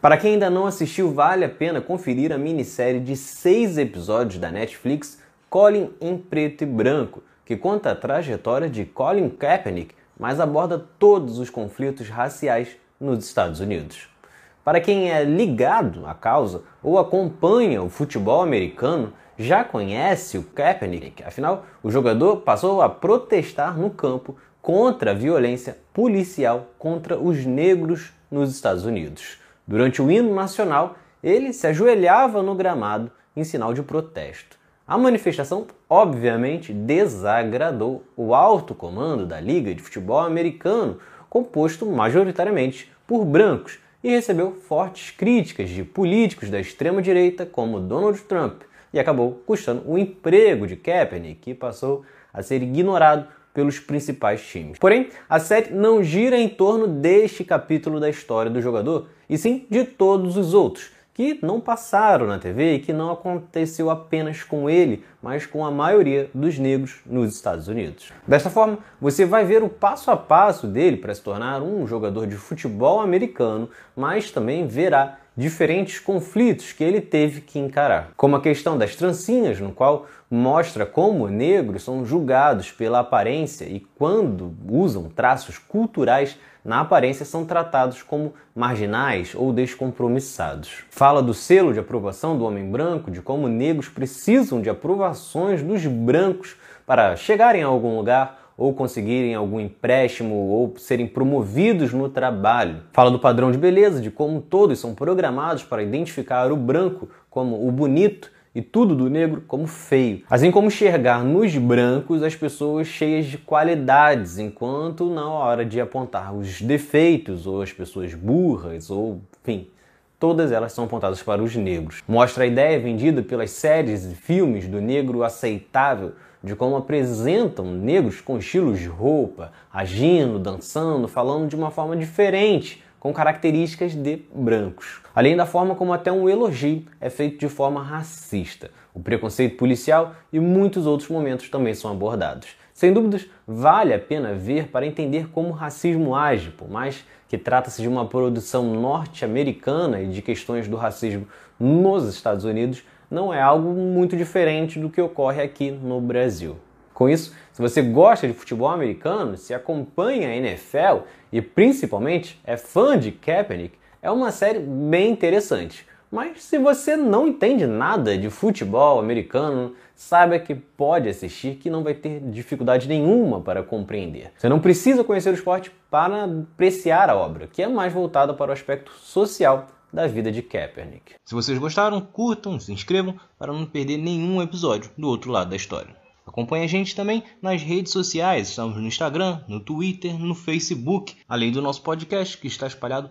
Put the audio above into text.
Para quem ainda não assistiu, vale a pena conferir a minissérie de seis episódios da Netflix Colin em Preto e Branco, que conta a trajetória de Colin Kaepernick, mas aborda todos os conflitos raciais nos Estados Unidos. Para quem é ligado à causa ou acompanha o futebol americano, já conhece o Kaepernick, afinal, o jogador passou a protestar no campo contra a violência policial contra os negros nos Estados Unidos. Durante o hino nacional, ele se ajoelhava no gramado em sinal de protesto. A manifestação, obviamente, desagradou o alto comando da Liga de Futebol Americano, composto majoritariamente por brancos, e recebeu fortes críticas de políticos da extrema-direita como Donald Trump, e acabou custando o emprego de Kaepernick, que passou a ser ignorado pelos principais times. Porém, a série não gira em torno deste capítulo da história do jogador, e sim de todos os outros, que não passaram na TV e que não aconteceu apenas com ele, mas com a maioria dos negros nos Estados Unidos. Desta forma, você vai ver o passo a passo dele para se tornar um jogador de futebol americano, mas também verá diferentes conflitos que ele teve que encarar, como a questão das trancinhas, no qual mostra como negros são julgados pela aparência e quando usam traços culturais na aparência são tratados como marginais ou descompromissados. Fala do selo de aprovação do homem branco, de como negros precisam de aprovações dos brancos para chegarem a algum lugar ou conseguirem algum empréstimo ou serem promovidos no trabalho. Fala do padrão de beleza, de como todos são programados para identificar o branco como o bonito e tudo do negro como feio. Assim como enxergar nos brancos as pessoas cheias de qualidades, enquanto na hora de apontar os defeitos ou as pessoas burras ou, enfim, todas elas são apontadas para os negros. Mostra a ideia vendida pelas séries e filmes do negro aceitável de como apresentam negros com estilos de roupa, agindo, dançando, falando de uma forma diferente, com características de brancos. Além da forma como até um elogio é feito de forma racista. O preconceito policial e muitos outros momentos também são abordados. Sem dúvidas, vale a pena ver para entender como o racismo age, por mais que trata-se de uma produção norte-americana e de questões do racismo nos Estados Unidos, não é algo muito diferente do que ocorre aqui no Brasil. Com isso, se você gosta de futebol americano, se acompanha a NFL e principalmente é fã de Kaepernick, é uma série bem interessante. Mas se você não entende nada de futebol americano, saiba que pode assistir que não vai ter dificuldade nenhuma para compreender. Você não precisa conhecer o esporte para apreciar a obra, que é mais voltada para o aspecto social da vida de Kaepernick. Se vocês gostaram, curtam, se inscrevam para não perder nenhum episódio do outro lado da história. Acompanhe a gente também nas redes sociais, estamos no Instagram, no Twitter, no Facebook, além do nosso podcast que está espalhado